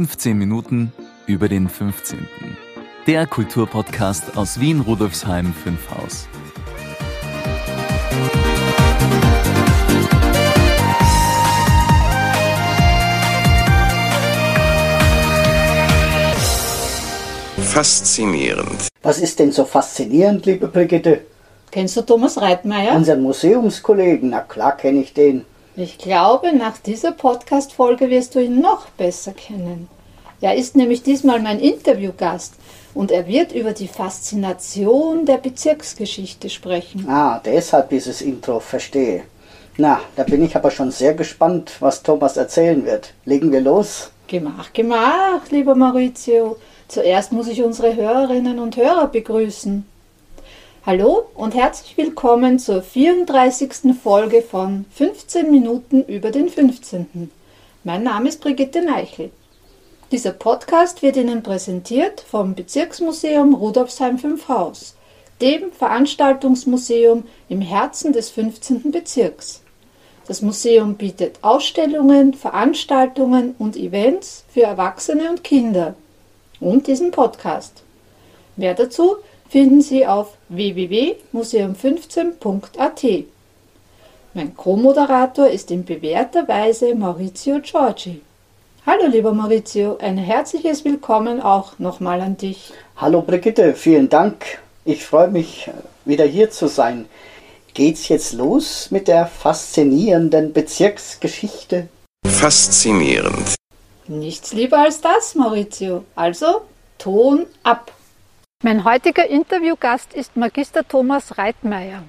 15 Minuten über den 15. Der Kulturpodcast aus Wien Rudolfsheim 5 Haus. Faszinierend. Was ist denn so faszinierend, liebe Brigitte? Kennst du Thomas Reitmeier? Unseren Museumskollegen, na klar kenne ich den. Ich glaube, nach dieser Podcast-Folge wirst du ihn noch besser kennen. Er ist nämlich diesmal mein Interviewgast und er wird über die Faszination der Bezirksgeschichte sprechen. Ah, deshalb dieses Intro, verstehe. Na, da bin ich aber schon sehr gespannt, was Thomas erzählen wird. Legen wir los? Gemach, gemach, lieber Maurizio. Zuerst muss ich unsere Hörerinnen und Hörer begrüßen. Hallo und herzlich willkommen zur 34. Folge von 15 Minuten über den 15. Mein Name ist Brigitte Neichel. Dieser Podcast wird Ihnen präsentiert vom Bezirksmuseum Rudolfsheim 5 Haus, dem Veranstaltungsmuseum im Herzen des 15. Bezirks. Das Museum bietet Ausstellungen, Veranstaltungen und Events für Erwachsene und Kinder und diesen Podcast. Mehr dazu finden Sie auf www.museum15.at. Mein Co-Moderator ist in bewährter Weise Maurizio Giorgi. Hallo lieber Maurizio, ein herzliches Willkommen auch nochmal an dich. Hallo Brigitte, vielen Dank. Ich freue mich, wieder hier zu sein. Geht's jetzt los mit der faszinierenden Bezirksgeschichte? Faszinierend. Nichts lieber als das, Maurizio. Also, Ton ab. Mein heutiger Interviewgast ist Magister Thomas Reitmeier.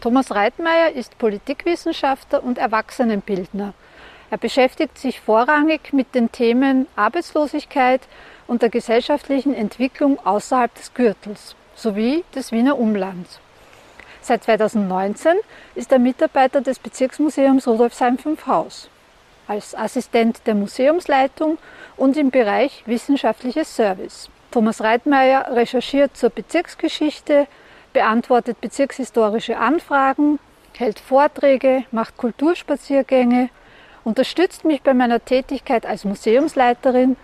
Thomas Reitmeier ist Politikwissenschaftler und Erwachsenenbildner. Er beschäftigt sich vorrangig mit den Themen Arbeitslosigkeit und der gesellschaftlichen Entwicklung außerhalb des Gürtels sowie des Wiener Umlands. Seit 2019 ist er Mitarbeiter des Bezirksmuseums Rudolfsheim 5 Haus als Assistent der Museumsleitung und im Bereich wissenschaftliches Service. Thomas Reitmeier recherchiert zur Bezirksgeschichte, beantwortet bezirkshistorische Anfragen, hält Vorträge, macht Kulturspaziergänge, unterstützt mich bei meiner Tätigkeit als Museumsleiterin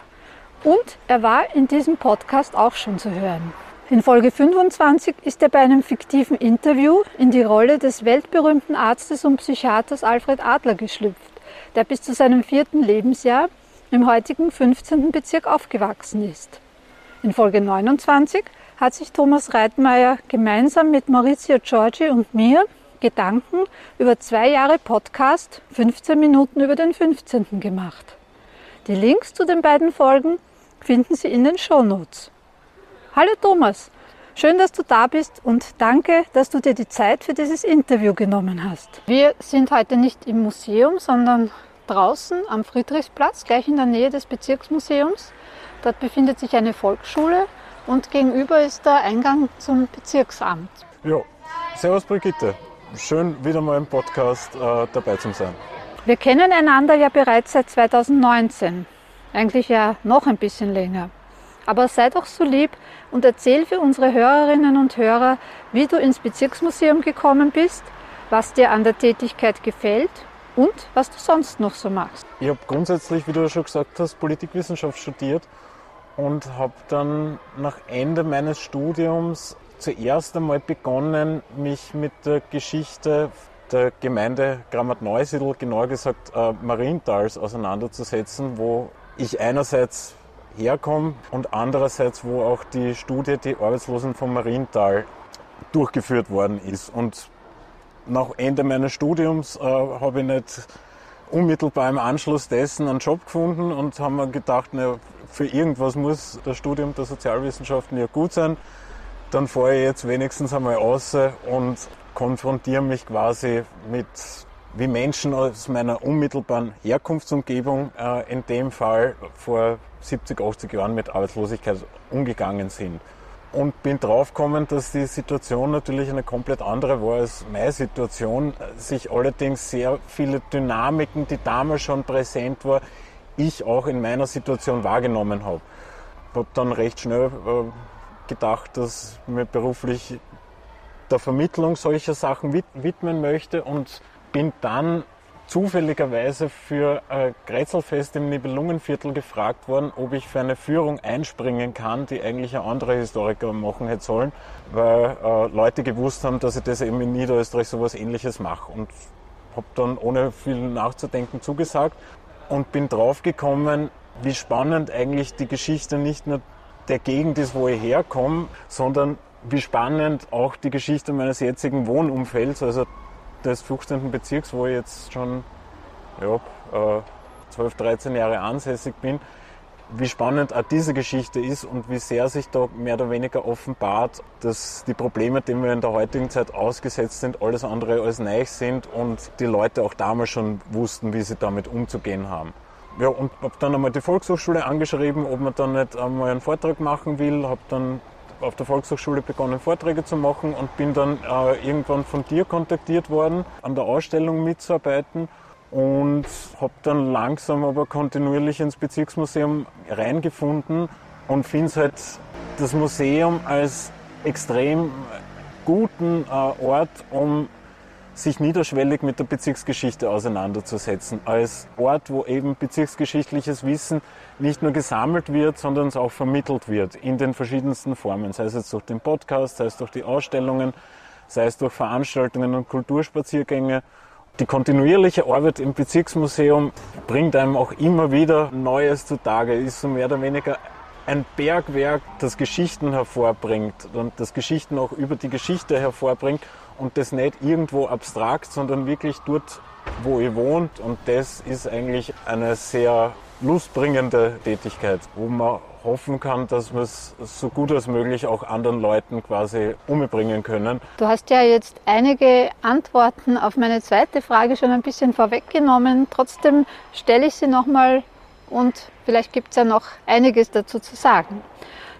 und er war in diesem Podcast auch schon zu hören. In Folge 25 ist er bei einem fiktiven Interview in die Rolle des weltberühmten Arztes und Psychiaters Alfred Adler geschlüpft, der bis zu seinem vierten Lebensjahr im heutigen 15. Bezirk aufgewachsen ist. In Folge 29 hat sich Thomas Reitmeier gemeinsam mit Maurizio Giorgi und mir Gedanken über zwei Jahre Podcast 15 Minuten über den 15. gemacht. Die Links zu den beiden Folgen finden Sie in den Shownotes. Hallo Thomas, schön, dass du da bist und danke, dass du dir die Zeit für dieses Interview genommen hast. Wir sind heute nicht im Museum, sondern draußen am Friedrichsplatz, gleich in der Nähe des Bezirksmuseums. Dort befindet sich eine Volksschule und gegenüber ist der Eingang zum Bezirksamt. Ja, servus Brigitte. Schön wieder mal im Podcast äh, dabei zu sein. Wir kennen einander ja bereits seit 2019. Eigentlich ja noch ein bisschen länger. Aber sei doch so lieb und erzähl für unsere Hörerinnen und Hörer, wie du ins Bezirksmuseum gekommen bist, was dir an der Tätigkeit gefällt und was du sonst noch so machst. Ich habe grundsätzlich, wie du ja schon gesagt hast, Politikwissenschaft studiert und habe dann nach Ende meines Studiums zuerst einmal begonnen, mich mit der Geschichte der Gemeinde Grammat-Neusiedl, genauer gesagt äh, Marientals, auseinanderzusetzen, wo ich einerseits herkomme und andererseits, wo auch die Studie Die Arbeitslosen von Mariental durchgeführt worden ist. Und nach Ende meines Studiums äh, habe ich nicht unmittelbar im Anschluss dessen einen Job gefunden und haben mir gedacht, na, für irgendwas muss das Studium der Sozialwissenschaften ja gut sein. Dann fahre ich jetzt wenigstens einmal raus und konfrontiere mich quasi mit, wie Menschen aus meiner unmittelbaren Herkunftsumgebung äh, in dem Fall vor 70, 80 Jahren mit Arbeitslosigkeit umgegangen sind und bin draufgekommen, dass die Situation natürlich eine komplett andere war als meine Situation, sich allerdings sehr viele Dynamiken, die damals schon präsent war, ich auch in meiner Situation wahrgenommen habe. Ich habe dann recht schnell äh, gedacht, dass ich mir beruflich der Vermittlung solcher Sachen widmen möchte und bin dann zufälligerweise für ein Grätzelfest im Nibelungenviertel gefragt worden, ob ich für eine Führung einspringen kann, die eigentlich ein anderer Historiker machen hätte sollen, weil äh, Leute gewusst haben, dass ich das eben in Niederösterreich sowas ähnliches mache. Und habe dann ohne viel nachzudenken zugesagt und bin draufgekommen, wie spannend eigentlich die Geschichte nicht nur der Gegend ist, wo ich herkomme, sondern wie spannend auch die Geschichte meines jetzigen Wohnumfelds, also des 15. Bezirks, wo ich jetzt schon ja, 12, 13 Jahre ansässig bin, wie spannend auch diese Geschichte ist und wie sehr sich da mehr oder weniger offenbart, dass die Probleme, denen wir in der heutigen Zeit ausgesetzt sind, alles andere als neu sind und die Leute auch damals schon wussten, wie sie damit umzugehen haben. Ja, und habe dann einmal die Volkshochschule angeschrieben, ob man dann nicht einmal einen Vortrag machen will, habe dann auf der Volkshochschule begonnen, Vorträge zu machen und bin dann äh, irgendwann von dir kontaktiert worden, an der Ausstellung mitzuarbeiten und habe dann langsam aber kontinuierlich ins Bezirksmuseum reingefunden und finde es halt das Museum als extrem guten äh, Ort, um sich niederschwellig mit der Bezirksgeschichte auseinanderzusetzen. Als Ort, wo eben bezirksgeschichtliches Wissen nicht nur gesammelt wird, sondern es auch vermittelt wird in den verschiedensten Formen. Sei es jetzt durch den Podcast, sei es durch die Ausstellungen, sei es durch Veranstaltungen und Kulturspaziergänge. Die kontinuierliche Arbeit im Bezirksmuseum bringt einem auch immer wieder Neues zutage, ist so mehr oder weniger ein Bergwerk, das Geschichten hervorbringt und das Geschichten auch über die Geschichte hervorbringt und das nicht irgendwo abstrakt, sondern wirklich dort, wo ihr wohnt. Und das ist eigentlich eine sehr lustbringende Tätigkeit, wo man hoffen kann, dass wir es so gut als möglich auch anderen Leuten quasi umbringen können. Du hast ja jetzt einige Antworten auf meine zweite Frage schon ein bisschen vorweggenommen. Trotzdem stelle ich sie nochmal und vielleicht gibt es ja noch einiges dazu zu sagen.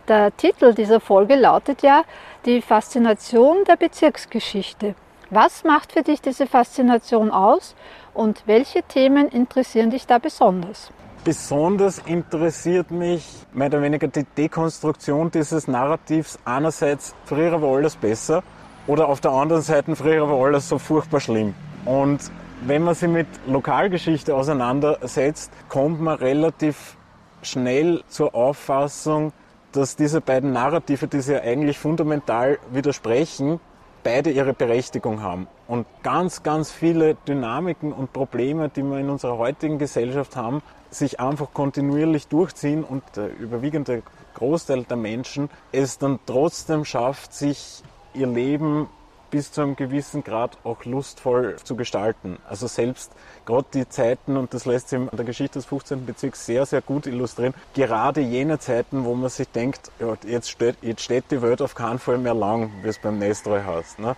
Der Titel dieser Folge lautet ja die Faszination der Bezirksgeschichte. Was macht für dich diese Faszination aus und welche Themen interessieren dich da besonders? Besonders interessiert mich mehr oder weniger die Dekonstruktion dieses Narrativs. Einerseits, früher war alles besser oder auf der anderen Seite, früher war alles so furchtbar schlimm. Und wenn man sich mit Lokalgeschichte auseinandersetzt, kommt man relativ schnell zur Auffassung, dass diese beiden Narrative, die sich ja eigentlich fundamental widersprechen, beide ihre Berechtigung haben. Und ganz, ganz viele Dynamiken und Probleme, die wir in unserer heutigen Gesellschaft haben, sich einfach kontinuierlich durchziehen und der überwiegende Großteil der Menschen es dann trotzdem schafft, sich ihr Leben bis zu einem gewissen Grad auch lustvoll zu gestalten. Also selbst gerade die Zeiten, und das lässt sich in der Geschichte des 15. Bezirks sehr, sehr gut illustrieren, gerade jene Zeiten, wo man sich denkt, jetzt, steht, jetzt steht die Welt auf keinen Fall mehr lang, wie es beim Nestroy heißt. Ne?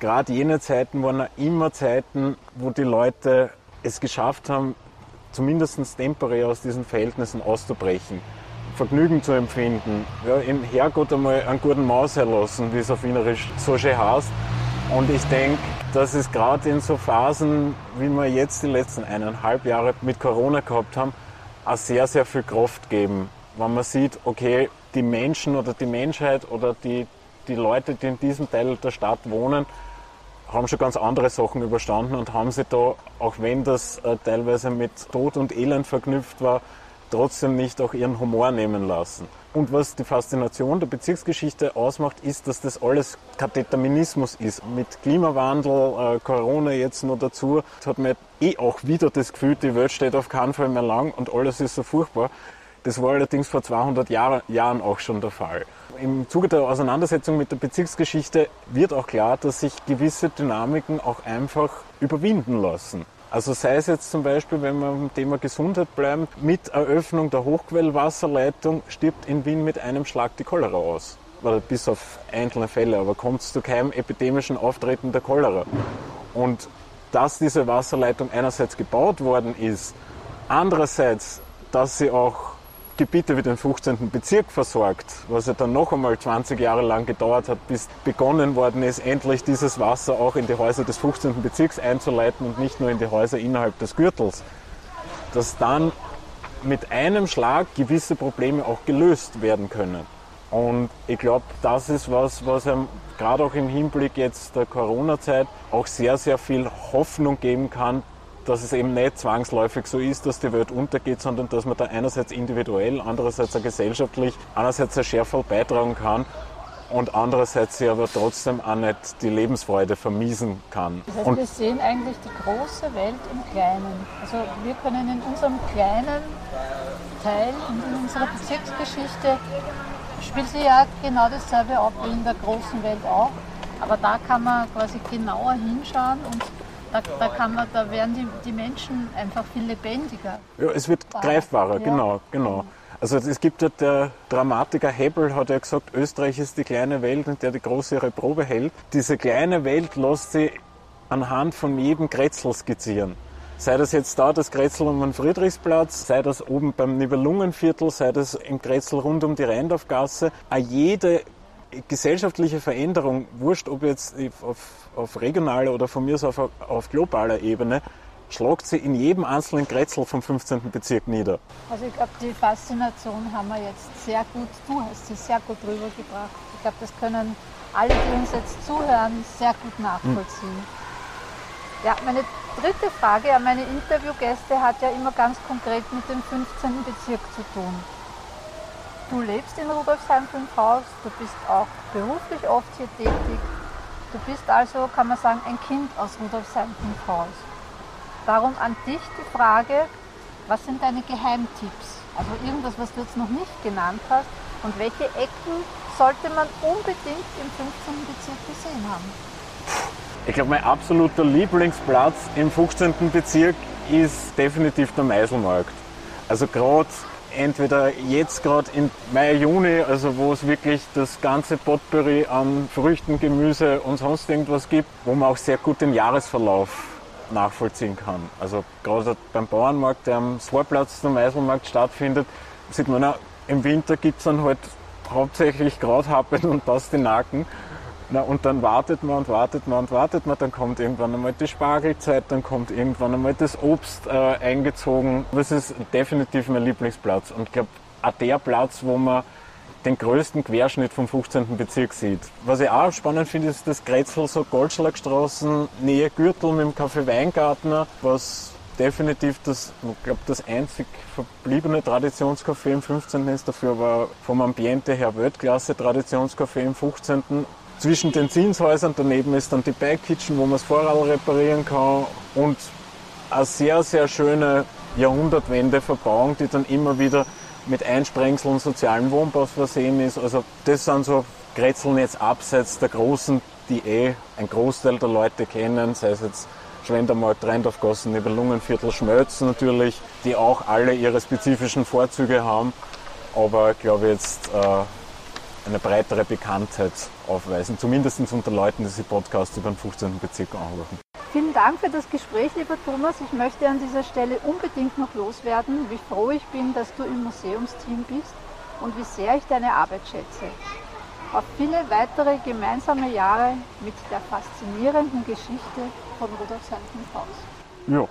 Gerade jene Zeiten waren immer Zeiten, wo die Leute es geschafft haben, zumindest temporär aus diesen Verhältnissen auszubrechen. Vergnügen zu empfinden, ja, im Herrgott einmal einen guten Maus herlassen, wie es auf Wienerisch so schön heißt. Und ich denke, dass es gerade in so Phasen, wie wir jetzt die letzten eineinhalb Jahre mit Corona gehabt haben, auch sehr, sehr viel Kraft geben. Wenn man sieht, okay, die Menschen oder die Menschheit oder die, die Leute, die in diesem Teil der Stadt wohnen, haben schon ganz andere Sachen überstanden und haben sich da, auch wenn das äh, teilweise mit Tod und Elend verknüpft war, trotzdem nicht auch ihren Humor nehmen lassen. Und was die Faszination der Bezirksgeschichte ausmacht, ist, dass das alles Determinismus ist. Mit Klimawandel, äh, Corona jetzt noch dazu, hat man eh auch wieder das Gefühl, die Welt steht auf keinen Fall mehr lang und alles ist so furchtbar. Das war allerdings vor 200 Jahr, Jahren auch schon der Fall. Im Zuge der Auseinandersetzung mit der Bezirksgeschichte wird auch klar, dass sich gewisse Dynamiken auch einfach überwinden lassen. Also sei es jetzt zum Beispiel, wenn wir beim Thema Gesundheit bleiben, mit Eröffnung der Hochquellwasserleitung stirbt in Wien mit einem Schlag die Cholera aus. Oder bis auf einzelne Fälle, aber kommt es zu keinem epidemischen Auftreten der Cholera. Und dass diese Wasserleitung einerseits gebaut worden ist, andererseits, dass sie auch Gebiete wie den 15. Bezirk versorgt, was ja dann noch einmal 20 Jahre lang gedauert hat, bis begonnen worden ist, endlich dieses Wasser auch in die Häuser des 15. Bezirks einzuleiten und nicht nur in die Häuser innerhalb des Gürtels. Dass dann mit einem Schlag gewisse Probleme auch gelöst werden können. Und ich glaube, das ist was, was einem gerade auch im Hinblick jetzt der Corona-Zeit auch sehr, sehr viel Hoffnung geben kann, dass es eben nicht zwangsläufig so ist, dass die Welt untergeht, sondern dass man da einerseits individuell, andererseits auch gesellschaftlich, einerseits sehr schärfer beitragen kann und andererseits sie aber trotzdem auch nicht die Lebensfreude vermiesen kann. Das heißt, und wir sehen eigentlich die große Welt im Kleinen. Also wir können in unserem kleinen Teil, in unserer Bezirksgeschichte, spielt sich ja genau dasselbe ab wie in der großen Welt auch. Aber da kann man quasi genauer hinschauen und da, da, kann man, da werden die, die Menschen einfach viel lebendiger. Ja, es wird greifbarer, ja. genau, genau. Also es gibt ja der Dramatiker Hebel hat ja gesagt, Österreich ist die kleine Welt, in der die große ihre Probe hält. Diese kleine Welt lässt sie anhand von jedem Kretzel skizzieren. Sei das jetzt da das Kretzel um den Friedrichsplatz, sei das oben beim Nibelungenviertel, sei das im Kretzel rund um die Rheindorfgasse. Auch jede gesellschaftliche Veränderung, wurscht ob jetzt auf, auf regionaler oder von mir aus auf, auf globaler Ebene, schlagt sie in jedem einzelnen Kretzel vom 15. Bezirk nieder. Also ich glaube, die Faszination haben wir jetzt sehr gut, du hast sie sehr gut rübergebracht. Ich glaube, das können alle, die uns jetzt zuhören, sehr gut nachvollziehen. Hm. Ja, meine dritte Frage an meine Interviewgäste hat ja immer ganz konkret mit dem 15. Bezirk zu tun. Du lebst in Rudolfsheim 5 Haus, du bist auch beruflich oft hier tätig. Du bist also, kann man sagen, ein Kind aus Rudolfsheim 5 Haus. Darum an dich die Frage, was sind deine Geheimtipps? Also irgendwas, was du jetzt noch nicht genannt hast und welche Ecken sollte man unbedingt im 15. Bezirk gesehen haben? Ich glaube, mein absoluter Lieblingsplatz im 15. Bezirk ist definitiv der Meiselmarkt. Also gerade entweder jetzt gerade im Mai, Juni, also wo es wirklich das ganze Potpourri an Früchten, Gemüse und sonst irgendwas gibt, wo man auch sehr gut den Jahresverlauf nachvollziehen kann. Also gerade beim Bauernmarkt, der am Vorplatz zum Eiselmarkt stattfindet, sieht man, auch, im Winter gibt es dann halt hauptsächlich Krauthappen und Pastinaken. Na, und dann wartet man und wartet man und wartet man, dann kommt irgendwann einmal die Spargelzeit, dann kommt irgendwann einmal das Obst äh, eingezogen. Das ist definitiv mein Lieblingsplatz. Und ich glaube, auch der Platz, wo man den größten Querschnitt vom 15. Bezirk sieht. Was ich auch spannend finde, ist das Grätzl, so Goldschlagstraßen, Nähe Gürtel mit dem Café Weingartner, was definitiv das, ich glaube, das einzig verbliebene Traditionscafé im 15. ist. Dafür aber vom Ambiente her Weltklasse Traditionscafé im 15. Zwischen den Zinshäusern daneben ist dann die Bike Kitchen, wo man das Vorrad reparieren kann und eine sehr, sehr schöne Jahrhundertwende-Verbauung, die dann immer wieder mit Einsprengseln sozialen Wohnbaus versehen ist. Also das sind so Grätzeln jetzt abseits der großen, die eh ein Großteil der Leute kennen, sei es jetzt Schwendermarkt, Rheindorfgassen, Nibelungenviertel, Schmölz natürlich, die auch alle ihre spezifischen Vorzüge haben, aber ich glaube jetzt äh, eine breitere Bekanntheit aufweisen, zumindest unter Leuten, die sich Podcasts über den 15. Bezirk anhören. Vielen Dank für das Gespräch, lieber Thomas. Ich möchte an dieser Stelle unbedingt noch loswerden, wie froh ich bin, dass du im Museumsteam bist und wie sehr ich deine Arbeit schätze. Auf viele weitere gemeinsame Jahre mit der faszinierenden Geschichte von Rudolf Seitenhaus. Ja,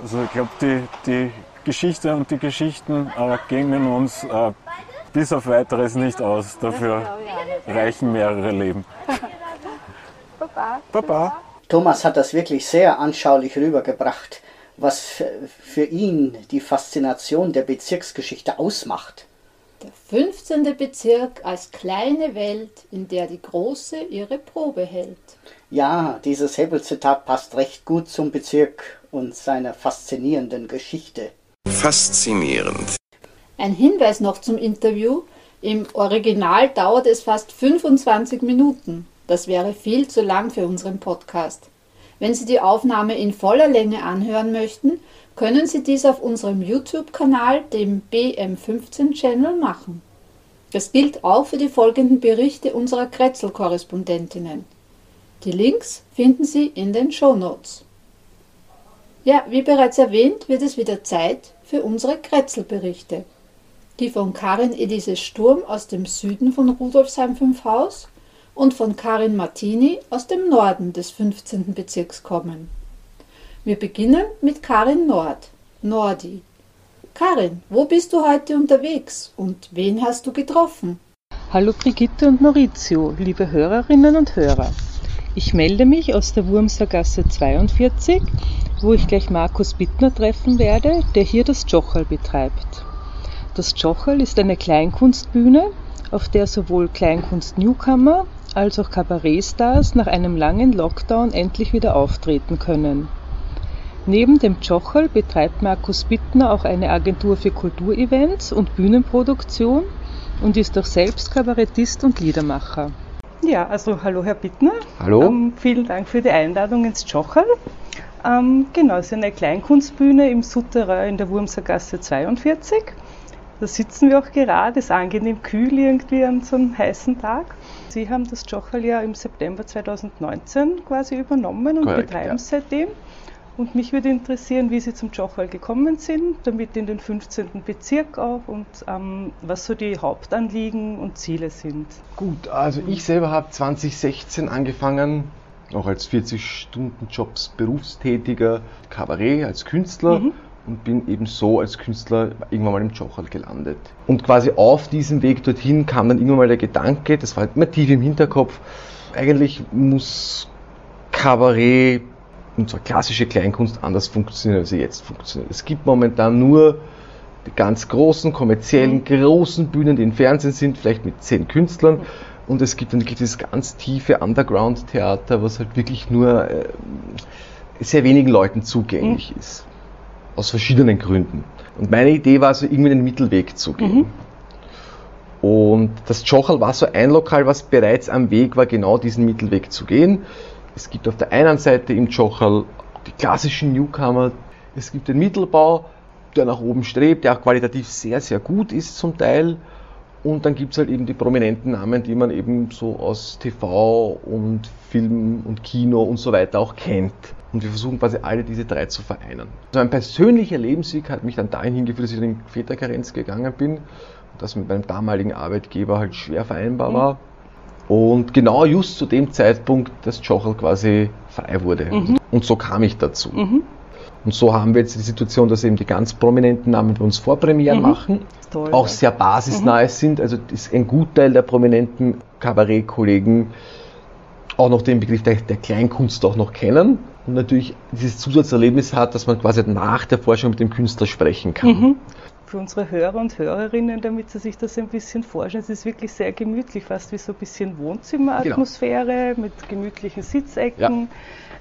also ich glaube, die, die Geschichte und die Geschichten äh, gingen uns äh, bis auf weiteres nicht aus. Dafür reichen mehrere Leben. Baba. Baba. Thomas hat das wirklich sehr anschaulich rübergebracht, was für ihn die Faszination der Bezirksgeschichte ausmacht. Der 15. Bezirk als kleine Welt, in der die große ihre Probe hält. Ja, dieses Hebel-Zitat passt recht gut zum Bezirk und seiner faszinierenden Geschichte. Faszinierend. Ein Hinweis noch zum Interview. Im Original dauert es fast 25 Minuten. Das wäre viel zu lang für unseren Podcast. Wenn Sie die Aufnahme in voller Länge anhören möchten, können Sie dies auf unserem YouTube-Kanal, dem BM15-Channel, machen. Das gilt auch für die folgenden Berichte unserer Kretzel-Korrespondentinnen. Die Links finden Sie in den Show Notes. Ja, wie bereits erwähnt, wird es wieder Zeit für unsere Kretzel-Berichte. Die von Karin Elise Sturm aus dem Süden von Rudolfsheim 5 Haus und von Karin Martini aus dem Norden des 15. Bezirks kommen. Wir beginnen mit Karin Nord, Nordi. Karin, wo bist du heute unterwegs und wen hast du getroffen? Hallo Brigitte und Maurizio, liebe Hörerinnen und Hörer. Ich melde mich aus der Wurmsergasse 42 wo ich gleich Markus Bittner treffen werde, der hier das Jochal betreibt. Das Jochal ist eine Kleinkunstbühne, auf der sowohl Kleinkunst-Newcomer als auch Kabarettstars nach einem langen Lockdown endlich wieder auftreten können. Neben dem Jochal betreibt Markus Bittner auch eine Agentur für Kulturevents und Bühnenproduktion und ist auch selbst Kabarettist und Liedermacher. Ja, also hallo Herr Bittner. Hallo. Ähm, vielen Dank für die Einladung ins Jochal. Ähm, genau, es ist eine Kleinkunstbühne im Souterrain in der Wurmsergasse 42. Da sitzen wir auch gerade, es ist angenehm kühl irgendwie an so einem heißen Tag. Sie haben das Jochal ja im September 2019 quasi übernommen und Korrekt, betreiben ja. es seitdem. Und mich würde interessieren, wie Sie zum Jochal gekommen sind, damit in den 15. Bezirk auch und ähm, was so die Hauptanliegen und Ziele sind. Gut, also ich selber habe 2016 angefangen, auch als 40-Stunden-Jobs berufstätiger Kabarett, als Künstler und bin eben so als Künstler irgendwann mal im Jochal gelandet. Und quasi auf diesem Weg dorthin kam dann irgendwann mal der Gedanke, das war halt immer tief im Hinterkopf, eigentlich muss Kabarett und zwar klassische Kleinkunst anders funktionieren, als sie jetzt funktioniert. Es gibt momentan nur die ganz großen, kommerziellen, großen Bühnen, die im Fernsehen sind, vielleicht mit zehn Künstlern. Und es gibt dann wirklich dieses ganz tiefe Underground-Theater, was halt wirklich nur äh, sehr wenigen Leuten zugänglich ist. Aus verschiedenen Gründen. Und meine Idee war so, irgendwie den Mittelweg zu gehen. Und das Jochal war so ein Lokal, was bereits am Weg war, genau diesen Mittelweg zu gehen. Es gibt auf der einen Seite im Jochal die klassischen Newcomer, es gibt den Mittelbau, der nach oben strebt, der auch qualitativ sehr, sehr gut ist zum Teil. Und dann gibt es halt eben die prominenten Namen, die man eben so aus TV und Film und Kino und so weiter auch kennt. Und wir versuchen quasi alle diese drei zu vereinen. Also mein persönlicher Lebensweg hat mich dann dahin hingeführt, dass ich in den Väterkarenz gegangen bin und das mit meinem damaligen Arbeitgeber halt schwer vereinbar war. Und genau just zu dem Zeitpunkt, dass Jochel quasi frei wurde. Und so kam ich dazu. Und so haben wir jetzt die Situation, dass eben die ganz prominenten Namen bei uns Vorpremieren machen, Toll, auch sehr basisnahe sind. Also ist ein Gutteil der prominenten Kabarettkollegen auch noch den Begriff der, der Kleinkunst auch noch kennen natürlich dieses Zusatzerlebnis hat, dass man quasi nach der Forschung mit dem Künstler sprechen kann. Für unsere Hörer und Hörerinnen, damit sie sich das ein bisschen vorstellen, es ist wirklich sehr gemütlich, fast wie so ein bisschen Wohnzimmeratmosphäre mit gemütlichen Sitzecken,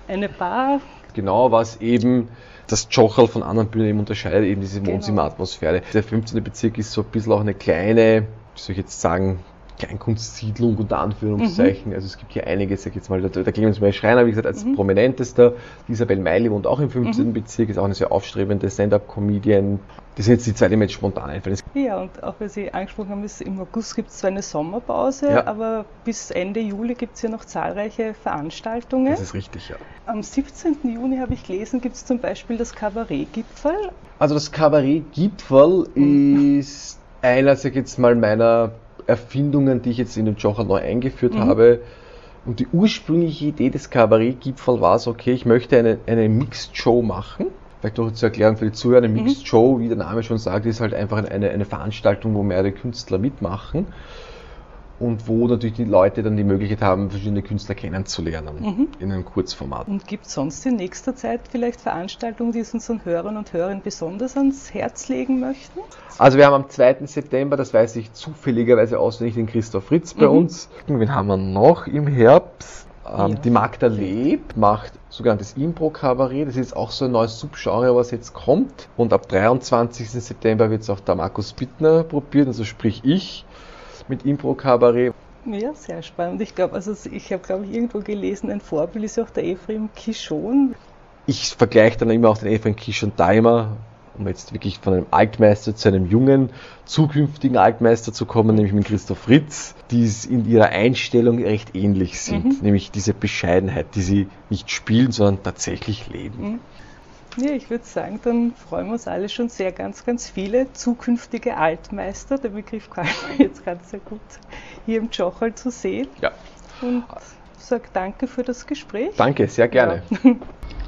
eine Bar. Genau, was eben das Jochal von anderen Bühnen eben unterscheidet, eben diese Genau. Wohnzimmeratmosphäre. Der 15. Bezirk ist so ein bisschen auch eine kleine, wie soll ich jetzt sagen, Kleinkunstsiedlung unter Anführungszeichen. Also es gibt hier einige, sag ich jetzt mal, der, der Clemens Meyer Schreiner, wie gesagt, als prominentester. Die Isabel Meili wohnt auch im 15. Bezirk, ist auch eine sehr aufstrebende Stand-Up-Comedian. Das sind jetzt die zwei, die mir jetzt spontan einfallen. Ja, und auch weil Sie angesprochen haben, ist, im August gibt es zwar eine Sommerpause, Ja. aber bis Ende Juli gibt es ja noch zahlreiche Veranstaltungen. Das ist richtig, ja. Am 17. Juni habe ich gelesen, gibt es zum Beispiel das Kabarettgipfel. Also das Kabarett-Gipfel ist einer, sag ich jetzt mal, meiner Erfindungen, die ich jetzt in dem Jocher neu eingeführt habe. Und die ursprüngliche Idee des Kabarett-Gipfel war so, okay, ich möchte eine, eine Mixed-Show machen. Vielleicht noch zur Erklärung für die Zuhörer, eine Mixed-Show, wie der Name schon sagt, ist halt einfach eine, eine Veranstaltung, wo mehrere Künstler mitmachen. Und wo natürlich die Leute dann die Möglichkeit haben, verschiedene Künstler kennenzulernen in einem Kurzformat. Und gibt es sonst in nächster Zeit vielleicht Veranstaltungen, die es unseren Hörern und Hörern besonders ans Herz legen möchten? Also wir haben am 2. September, das weiß ich zufälligerweise auswendig, den Christoph Fritz bei uns. Wen haben wir noch im Herbst? Ähm, Ja. Die Magda Leb macht sogenanntes Impro-Kabarett. Das ist auch so ein neues Subgenre, was jetzt kommt. Und ab 23. September wird es auch der Markus Bittner probieren, also sprich ich mit Impro-Kabarett. Ja, sehr spannend. Ich glaube, also ich habe, glaube ich, irgendwo gelesen, ein Vorbild ist ja auch der Ephraim Kishon. Ich vergleiche dann immer auch den Ephraim Kisch und Daimer, um jetzt wirklich von einem Altmeister zu einem jungen, zukünftigen Altmeister zu kommen, nämlich mit Christoph Fritz, die es in ihrer Einstellung recht ähnlich sind. Nämlich diese Bescheidenheit, die sie nicht spielen, sondern tatsächlich leben. Ja, ich würde sagen, dann freuen wir uns alle schon sehr ganz, ganz viele zukünftige Altmeister. Der Begriff kann man jetzt ganz sehr gut hier im Jochal zu sehen. Ja. Und sage danke für das Gespräch. Danke, sehr gerne.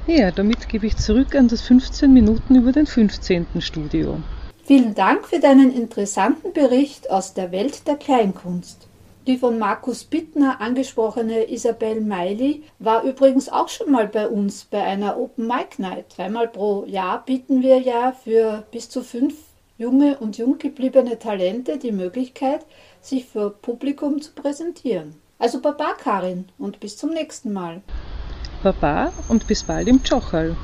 Ja, damit gebe ich zurück an das 15 Minuten über den 15. Studio. Vielen Dank für deinen interessanten Bericht aus der Welt der Kleinkunst. Die von Markus Bittner angesprochene Isabel Meili war übrigens auch schon mal bei uns bei einer Open Mic Night. Zweimal pro Jahr bieten wir ja für bis zu fünf junge und jung gebliebene Talente die Möglichkeit, sich für Publikum zu präsentieren. Also Baba Karin und bis zum nächsten Mal. Baba und bis bald im Tschocherl.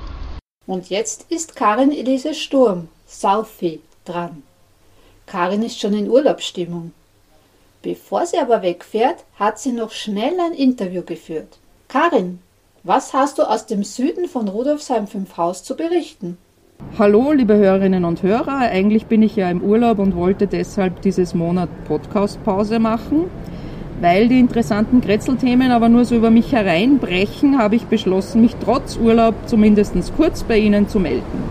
Und jetzt ist Karin Elise Sturm, Southie, dran. Karin ist schon in Urlaubsstimmung. Bevor sie aber wegfährt, hat sie noch schnell ein Interview geführt. Karin, was hast du aus dem Süden von Rudolfsheim 5 Haus zu berichten? Hallo, liebe Hörerinnen und Hörer. Eigentlich bin ich ja im Urlaub und wollte deshalb dieses Monat Podcast-Pause machen. Weil die interessanten Grätzelthemen aber nur so über mich hereinbrechen, habe ich beschlossen, mich trotz Urlaub zumindest kurz bei Ihnen zu melden.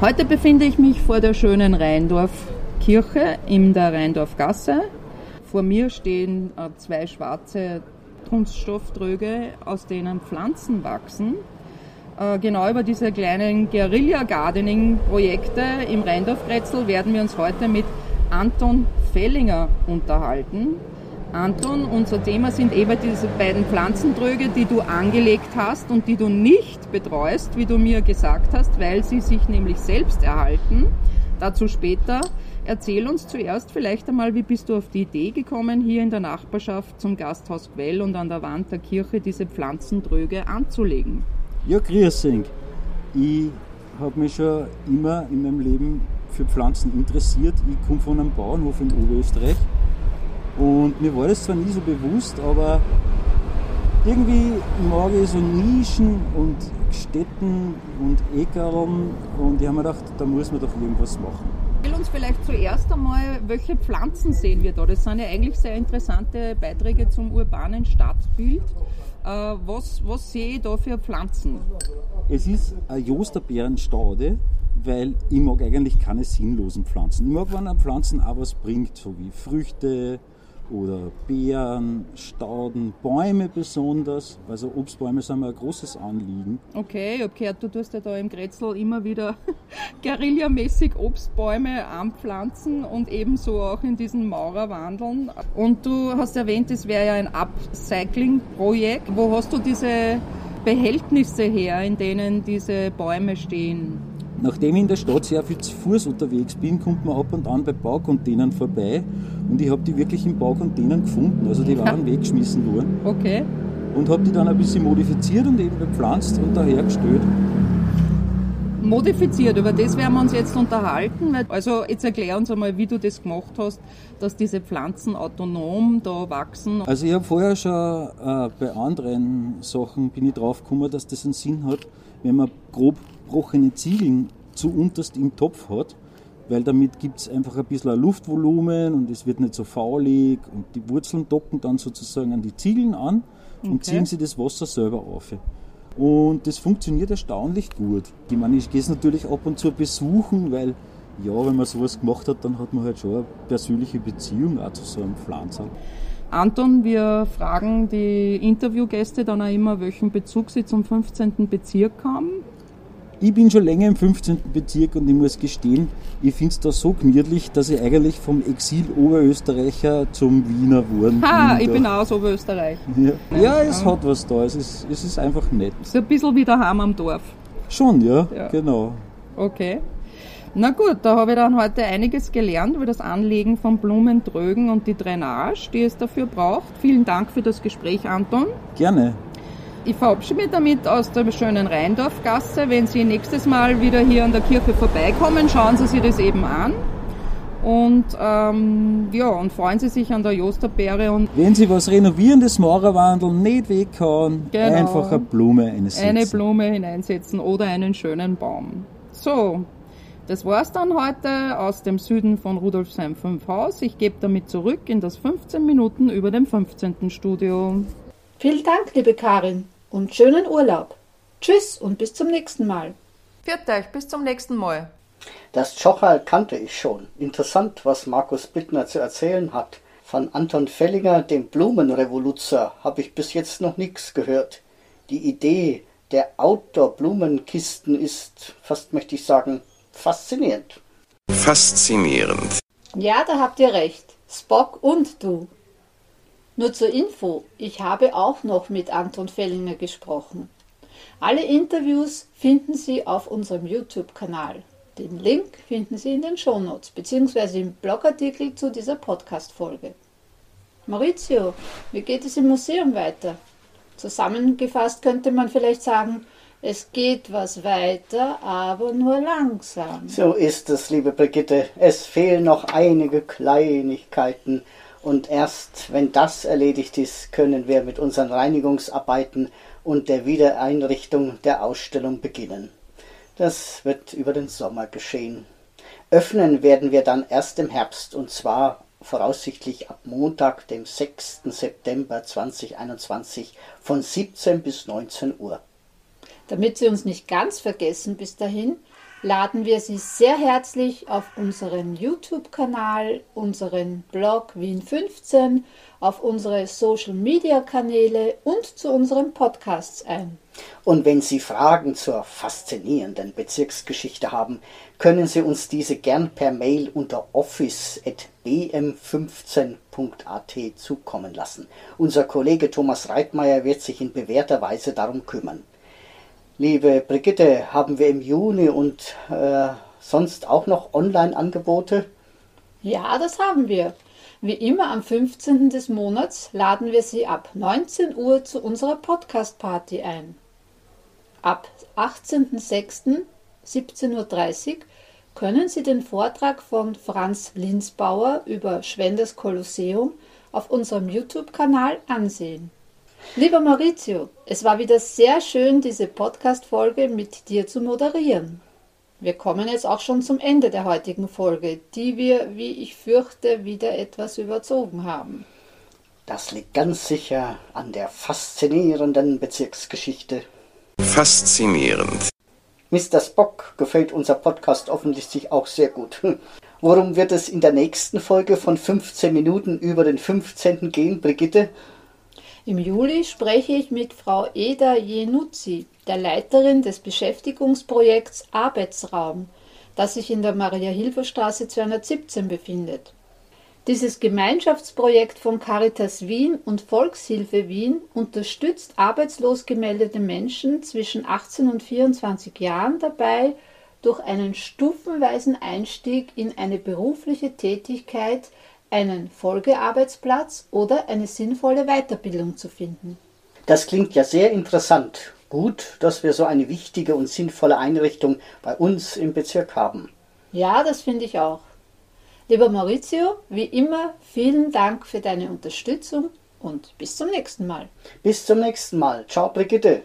Heute befinde ich mich vor der schönen Rheindorf Kirche in der Rheindorfgasse. Vor mir stehen äh, zwei schwarze Kunststofftröge, aus denen Pflanzen wachsen. Äh, genau über diese kleinen Guerilla-Gardening-Projekte im Rheindorf-Grätzl werden wir uns heute mit Anton Fellinger unterhalten. Anton, unser Thema sind eben diese beiden Pflanzentröge, die du angelegt hast und die du nicht betreust, wie du mir gesagt hast, weil sie sich nämlich selbst erhalten. Dazu später. Erzähl uns zuerst vielleicht einmal, wie bist du auf die Idee gekommen, hier in der Nachbarschaft zum Gasthaus Quell und an der Wand der Kirche diese Pflanzentröge anzulegen? Ja, grüß euch. Ich habe mich schon immer in meinem Leben für Pflanzen interessiert. Ich komme von einem Bauernhof in Oberösterreich und mir war das zwar nie so bewusst, aber irgendwie mag ich so Nischen und Städten und Äckerraum und ich habe mir gedacht, da muss man doch irgendwas machen. Erzähl uns vielleicht zuerst einmal, welche Pflanzen sehen wir da? Das sind ja eigentlich sehr interessante Beiträge zum urbanen Stadtbild. Äh, was, was sehe ich da für Pflanzen? Es ist eine Josterbeerenstaude, weil ich mag eigentlich keine sinnlosen Pflanzen. Ich mag, wenn eine Pflanzen auch was bringt, so wie Früchte, oder Beeren, Stauden, Bäume besonders. Also Obstbäume sind mir ein großes Anliegen. Okay, ich habe gehört, du tust ja da im Grätzl immer wieder guerillamäßig Obstbäume anpflanzen und ebenso auch in diesen Maurerwandeln. Und du hast erwähnt, es wäre ja ein Upcycling-Projekt. Wo hast du diese Behältnisse her, in denen diese Bäume stehen? Nachdem ich in der Stadt sehr viel zu Fuß unterwegs bin, kommt man ab und an bei Baucontainern vorbei und ich habe die wirklich in Baucontainern gefunden. Also die waren weggeschmissen worden. Okay. Und habe die dann ein bisschen modifiziert und eben bepflanzt und dahergestellt. Modifiziert, über das werden wir uns jetzt unterhalten. Also jetzt erklär uns einmal, wie du das gemacht hast, dass diese Pflanzen autonom da wachsen. Also ich habe vorher schon äh, bei anderen Sachen bin ich drauf gekommen, dass das einen Sinn hat, wenn man grob gebrochene Ziegeln zu unterst im Topf hat, weil damit gibt es einfach ein bisschen ein Luftvolumen und es wird nicht so faulig und die Wurzeln docken dann sozusagen an die Ziegeln an und okay. ziehen sie das Wasser selber auf. Und das funktioniert erstaunlich gut. Ich meine, ich gehe es natürlich ab und zu besuchen, weil ja, wenn man sowas gemacht hat, dann hat man halt schon eine persönliche Beziehung auch zu so einem Pflanzer. Anton, wir fragen die Interviewgäste dann auch immer, welchen Bezug sie zum 15. Bezirk haben. Ich bin schon länger im 15. Bezirk und ich muss gestehen, ich finde es da so gemütlich, dass ich eigentlich vom Exil-Oberösterreicher zum Wiener geworden ha, ich bin auch aus Oberösterreich. Ja. ja, es hat was da, es ist, es ist einfach nett. Es ist ein bisschen wie daheim am Dorf. Schon, ja, ja. genau. Okay. Na gut, da habe ich dann heute einiges gelernt über das Anlegen von Blumentrögen und die Drainage, die es dafür braucht. Vielen Dank für das Gespräch, Anton. Gerne. Ich verabschiede mich damit aus der schönen Rheindorfgasse. Wenn Sie nächstes Mal wieder hier an der Kirche vorbeikommen, schauen Sie sich das eben an. Und ähm, ja, und freuen Sie sich an der Josterbeere. Und Wenn Sie was Renovierendes Maurerwandel nicht weghauen, genau, einfach eine Blume einsetzen. Eine Blume hineinsetzen oder einen schönen Baum. So, das war's dann heute aus dem Süden von Rudolfsheim 5 Haus. Ich gebe damit zurück in das 15 Minuten über dem 15. Studio. Vielen Dank, liebe Karin und schönen Urlaub. Tschüss und bis zum nächsten Mal. Viert euch, bis zum nächsten Mal. Das Tschochal kannte ich schon. Interessant, was Markus Bittner zu erzählen hat. Von Anton Fellinger, dem Blumenrevoluzer, habe ich bis jetzt noch nichts gehört. Die Idee der Outdoor-Blumenkisten ist, fast möchte ich sagen, faszinierend. Faszinierend. Ja, da habt ihr recht. Spock und du. Nur zur Info, ich habe auch noch mit Anton Fellinger gesprochen. Alle Interviews finden Sie auf unserem YouTube-Kanal. Den Link finden Sie in den Shownotes bzw. im Blogartikel zu dieser Podcast-Folge. Maurizio, wie geht es im Museum weiter? Zusammengefasst könnte man vielleicht sagen, es geht was weiter, aber nur langsam. So ist es, liebe Brigitte. Es fehlen noch einige Kleinigkeiten. Und erst wenn das erledigt ist, können wir mit unseren Reinigungsarbeiten und der Wiedereinrichtung der Ausstellung beginnen. Das wird über den Sommer geschehen. Öffnen werden wir dann erst im Herbst und zwar voraussichtlich ab Montag, dem 6. September 2021 von 17 bis 19 Uhr. Damit Sie uns nicht ganz vergessen bis dahin, laden wir Sie sehr herzlich auf unseren YouTube-Kanal, unseren Blog Wien 15, auf unsere Social-Media-Kanäle und zu unseren Podcasts ein. Und wenn Sie Fragen zur faszinierenden Bezirksgeschichte haben, können Sie uns diese gern per Mail unter office.bm15.at zukommen lassen. Unser Kollege Thomas Reitmeier wird sich in bewährter Weise darum kümmern. Liebe Brigitte, haben wir im Juni und äh, sonst auch noch Online-Angebote? Ja, das haben wir. Wie immer am 15. des Monats laden wir Sie ab 19 Uhr zu unserer Podcast-Party ein. Ab 18.06. 17.30 Uhr können Sie den Vortrag von Franz Linsbauer über Schwenders Kolosseum auf unserem YouTube-Kanal ansehen. Lieber Maurizio, es war wieder sehr schön, diese Podcast-Folge mit dir zu moderieren. Wir kommen jetzt auch schon zum Ende der heutigen Folge, die wir, wie ich fürchte, wieder etwas überzogen haben. Das liegt ganz sicher an der faszinierenden Bezirksgeschichte. Faszinierend. Mr. Spock gefällt unser Podcast offensichtlich auch sehr gut. Worum wird es in der nächsten Folge von 15 Minuten über den 15. gehen, Brigitte? Im Juli spreche ich mit Frau Eda Jenuzzi, der Leiterin des Beschäftigungsprojekts Arbeitsraum, das sich in der Maria-Hilfer-Straße 217 befindet. Dieses Gemeinschaftsprojekt von Caritas Wien und Volkshilfe Wien unterstützt arbeitslos gemeldete Menschen zwischen 18 und 24 Jahren dabei, durch einen stufenweisen Einstieg in eine berufliche Tätigkeit einen Folgearbeitsplatz oder eine sinnvolle Weiterbildung zu finden. Das klingt ja sehr interessant. Gut, dass wir so eine wichtige und sinnvolle Einrichtung bei uns im Bezirk haben. Ja, das finde ich auch. Lieber Maurizio, wie immer, vielen Dank für deine Unterstützung und bis zum nächsten Mal. Bis zum nächsten Mal. Ciao, Brigitte.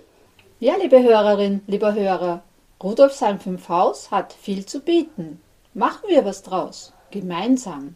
Ja, liebe Hörerin, lieber Hörer, Rudolfsheim 5 Haus hat viel zu bieten. Machen wir was draus. Gemeinsam.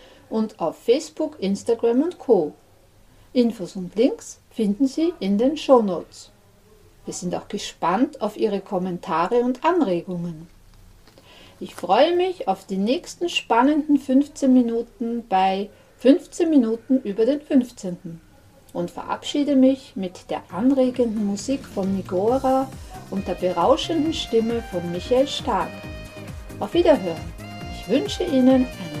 und auf Facebook, Instagram und Co. Infos und Links finden Sie in den Show Notes. Wir sind auch gespannt auf Ihre Kommentare und Anregungen. Ich freue mich auf die nächsten spannenden 15 Minuten bei 15 Minuten über den 15. und verabschiede mich mit der anregenden Musik von Nigora und der berauschenden Stimme von Michael Stark. Auf Wiederhören. Ich wünsche Ihnen einen